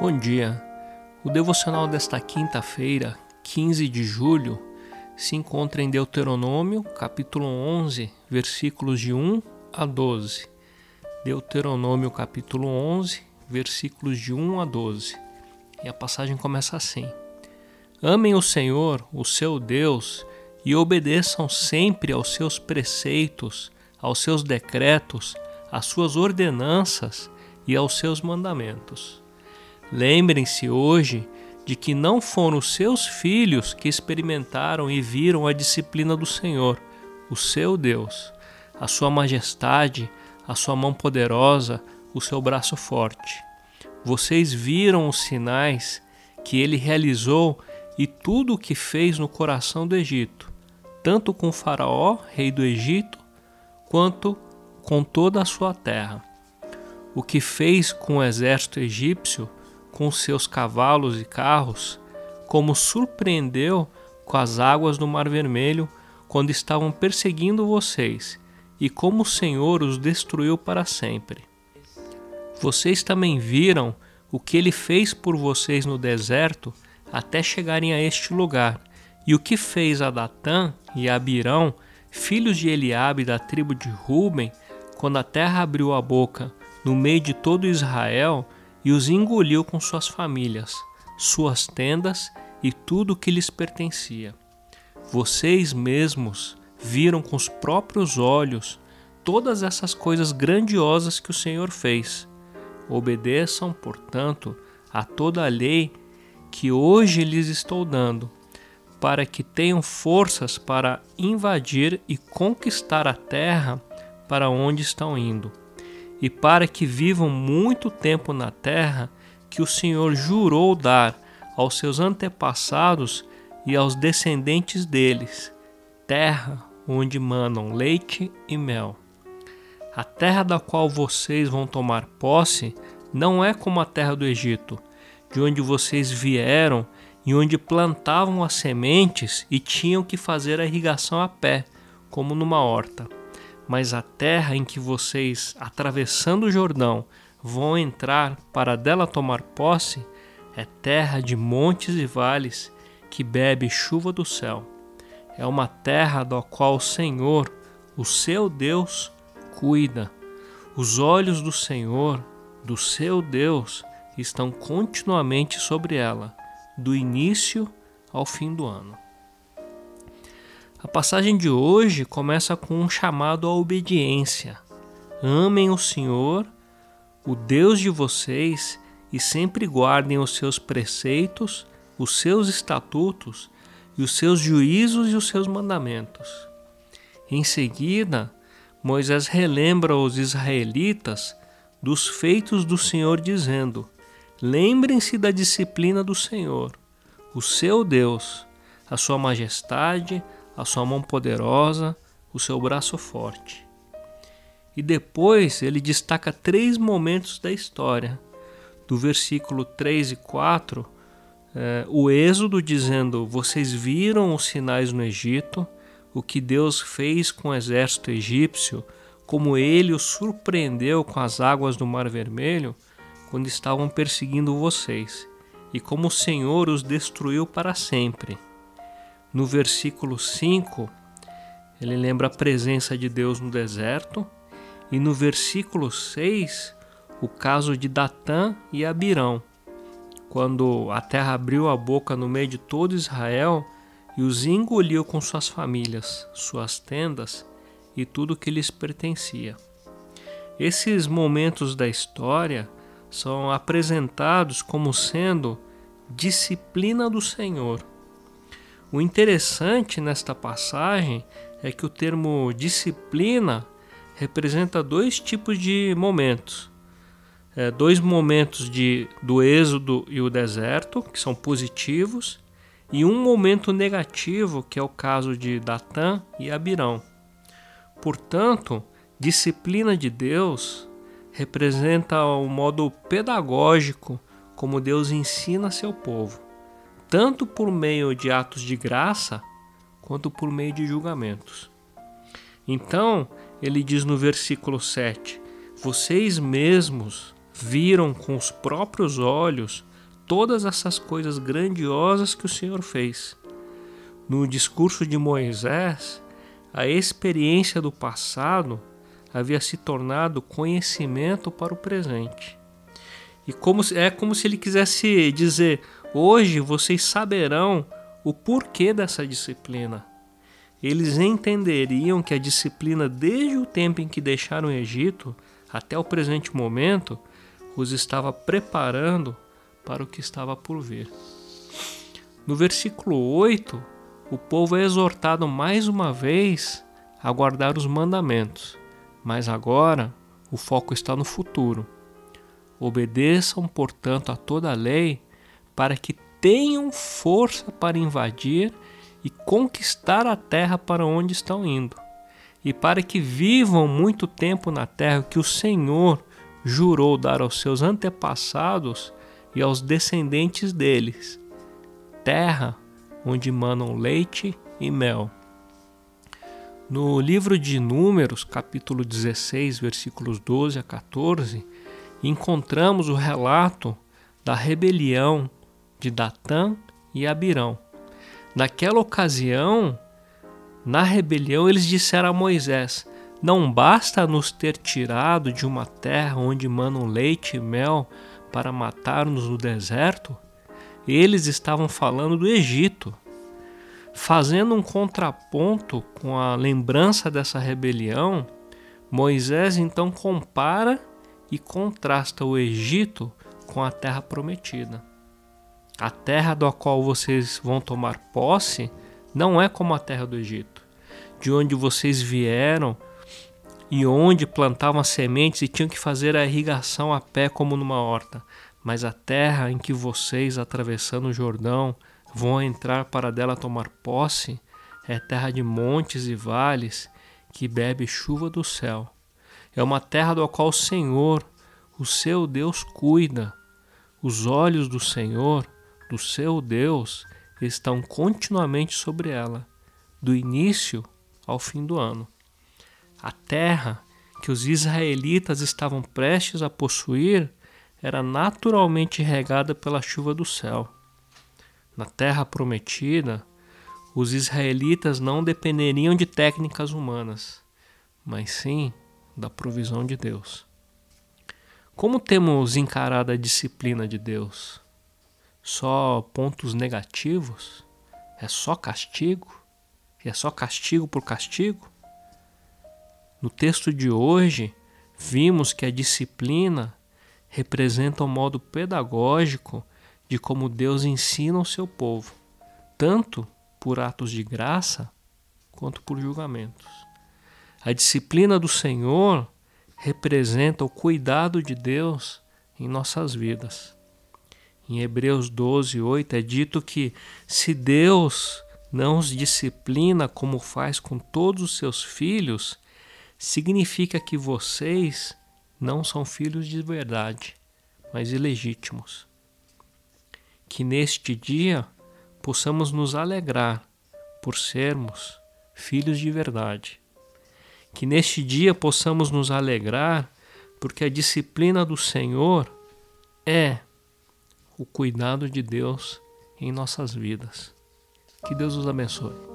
Bom dia. O devocional desta quinta-feira, 15 de julho, se encontra em Deuteronômio, capítulo 11, versículos de 1 a 12. Deuteronômio, capítulo 11, versículos de 1 a 12. E a passagem começa assim: Amem o Senhor, o seu Deus, e obedeçam sempre aos seus preceitos, aos seus decretos, às suas ordenanças e aos seus mandamentos. Lembrem-se hoje de que não foram os seus filhos que experimentaram e viram a disciplina do Senhor, o seu Deus, a sua majestade, a sua mão poderosa, o seu braço forte. Vocês viram os sinais que ele realizou e tudo o que fez no coração do Egito, tanto com Faraó, rei do Egito, quanto com toda a sua terra. O que fez com o exército egípcio, com seus cavalos e carros, como surpreendeu com as águas do Mar Vermelho quando estavam perseguindo vocês, e como o Senhor os destruiu para sempre. Vocês também viram o que ele fez por vocês no deserto até chegarem a este lugar, e o que fez a Datã e a Abirão, filhos de Eliabe da tribo de Ruben, quando a terra abriu a boca no meio de todo Israel e os engoliu com suas famílias, suas tendas e tudo o que lhes pertencia. Vocês mesmos viram com os próprios olhos todas essas coisas grandiosas que o Senhor fez. Obedeçam, portanto, a toda a lei que hoje lhes estou dando, para que tenham forças para invadir e conquistar a terra para onde estão indo, e para que vivam muito tempo na terra que o Senhor jurou dar aos seus antepassados e aos descendentes deles, terra onde manam leite e mel. A terra da qual vocês vão tomar posse não é como a terra do Egito, de onde vocês vieram e onde plantavam as sementes e tinham que fazer a irrigação a pé, como numa horta mas a terra em que vocês, atravessando o Jordão, vão entrar para dela tomar posse é terra de montes e vales que bebe chuva do céu. É uma terra da qual o Senhor, o seu Deus, cuida. Os olhos do Senhor, do seu Deus, estão continuamente sobre ela, do início ao fim do ano. A passagem de hoje começa com um chamado à obediência. Amem o Senhor, o Deus de vocês, e sempre guardem os seus preceitos, os seus estatutos e os seus juízos e os seus mandamentos. Em seguida, Moisés relembra os israelitas dos feitos do Senhor, dizendo: Lembrem-se da disciplina do Senhor, o seu Deus, a sua majestade, a sua mão poderosa, o seu braço forte. E depois ele destaca três momentos da história. Do versículo 3 e 4, é, o Êxodo dizendo: Vocês viram os sinais no Egito, o que Deus fez com o exército egípcio, como ele os surpreendeu com as águas do Mar Vermelho quando estavam perseguindo vocês, e como o Senhor os destruiu para sempre. No versículo 5, ele lembra a presença de Deus no deserto. E no versículo 6, o caso de Datã e Abirão, quando a terra abriu a boca no meio de todo Israel e os engoliu com suas famílias, suas tendas e tudo que lhes pertencia. Esses momentos da história são apresentados como sendo disciplina do Senhor o interessante nesta passagem é que o termo disciplina representa dois tipos de momentos. É, dois momentos de, do êxodo e o deserto, que são positivos, e um momento negativo, que é o caso de Datã e Abirão. Portanto, disciplina de Deus representa o modo pedagógico como Deus ensina seu povo tanto por meio de atos de graça quanto por meio de julgamentos. Então, ele diz no versículo 7: Vocês mesmos viram com os próprios olhos todas essas coisas grandiosas que o Senhor fez. No discurso de Moisés, a experiência do passado havia se tornado conhecimento para o presente. E como, é como se ele quisesse dizer: hoje vocês saberão o porquê dessa disciplina. Eles entenderiam que a disciplina, desde o tempo em que deixaram o Egito até o presente momento, os estava preparando para o que estava por vir. No versículo 8, o povo é exortado mais uma vez a guardar os mandamentos, mas agora o foco está no futuro. Obedeçam, portanto, a toda a lei para que tenham força para invadir e conquistar a terra para onde estão indo, e para que vivam muito tempo na terra que o Senhor jurou dar aos seus antepassados e aos descendentes deles, terra onde manam leite e mel. No livro de Números, capítulo 16, versículos 12 a 14, encontramos o relato da rebelião de Datã e Abirão. Naquela ocasião, na rebelião, eles disseram a Moisés: Não basta nos ter tirado de uma terra onde manam leite e mel para matar-nos no deserto? Eles estavam falando do Egito. Fazendo um contraponto com a lembrança dessa rebelião, Moisés então compara e contrasta o Egito com a terra prometida. A terra da qual vocês vão tomar posse não é como a terra do Egito, de onde vocês vieram e onde plantavam sementes e tinham que fazer a irrigação a pé como numa horta, mas a terra em que vocês, atravessando o Jordão, vão entrar para dela tomar posse é terra de montes e vales que bebe chuva do céu. É uma terra do qual o Senhor, o seu Deus, cuida. Os olhos do Senhor, do seu Deus, estão continuamente sobre ela, do início ao fim do ano. A terra que os israelitas estavam prestes a possuir era naturalmente regada pela chuva do céu. Na terra prometida, os israelitas não dependeriam de técnicas humanas, mas sim da provisão de Deus. Como temos encarado a disciplina de Deus? Só pontos negativos? É só castigo? É só castigo por castigo? No texto de hoje, vimos que a disciplina representa um modo pedagógico de como Deus ensina o seu povo, tanto por atos de graça quanto por julgamentos. A disciplina do Senhor representa o cuidado de Deus em nossas vidas. Em Hebreus 12, 8 é dito que se Deus não os disciplina como faz com todos os seus filhos, significa que vocês não são filhos de verdade, mas ilegítimos. Que neste dia possamos nos alegrar por sermos filhos de verdade. Que neste dia possamos nos alegrar porque a disciplina do Senhor é o cuidado de Deus em nossas vidas. Que Deus os abençoe.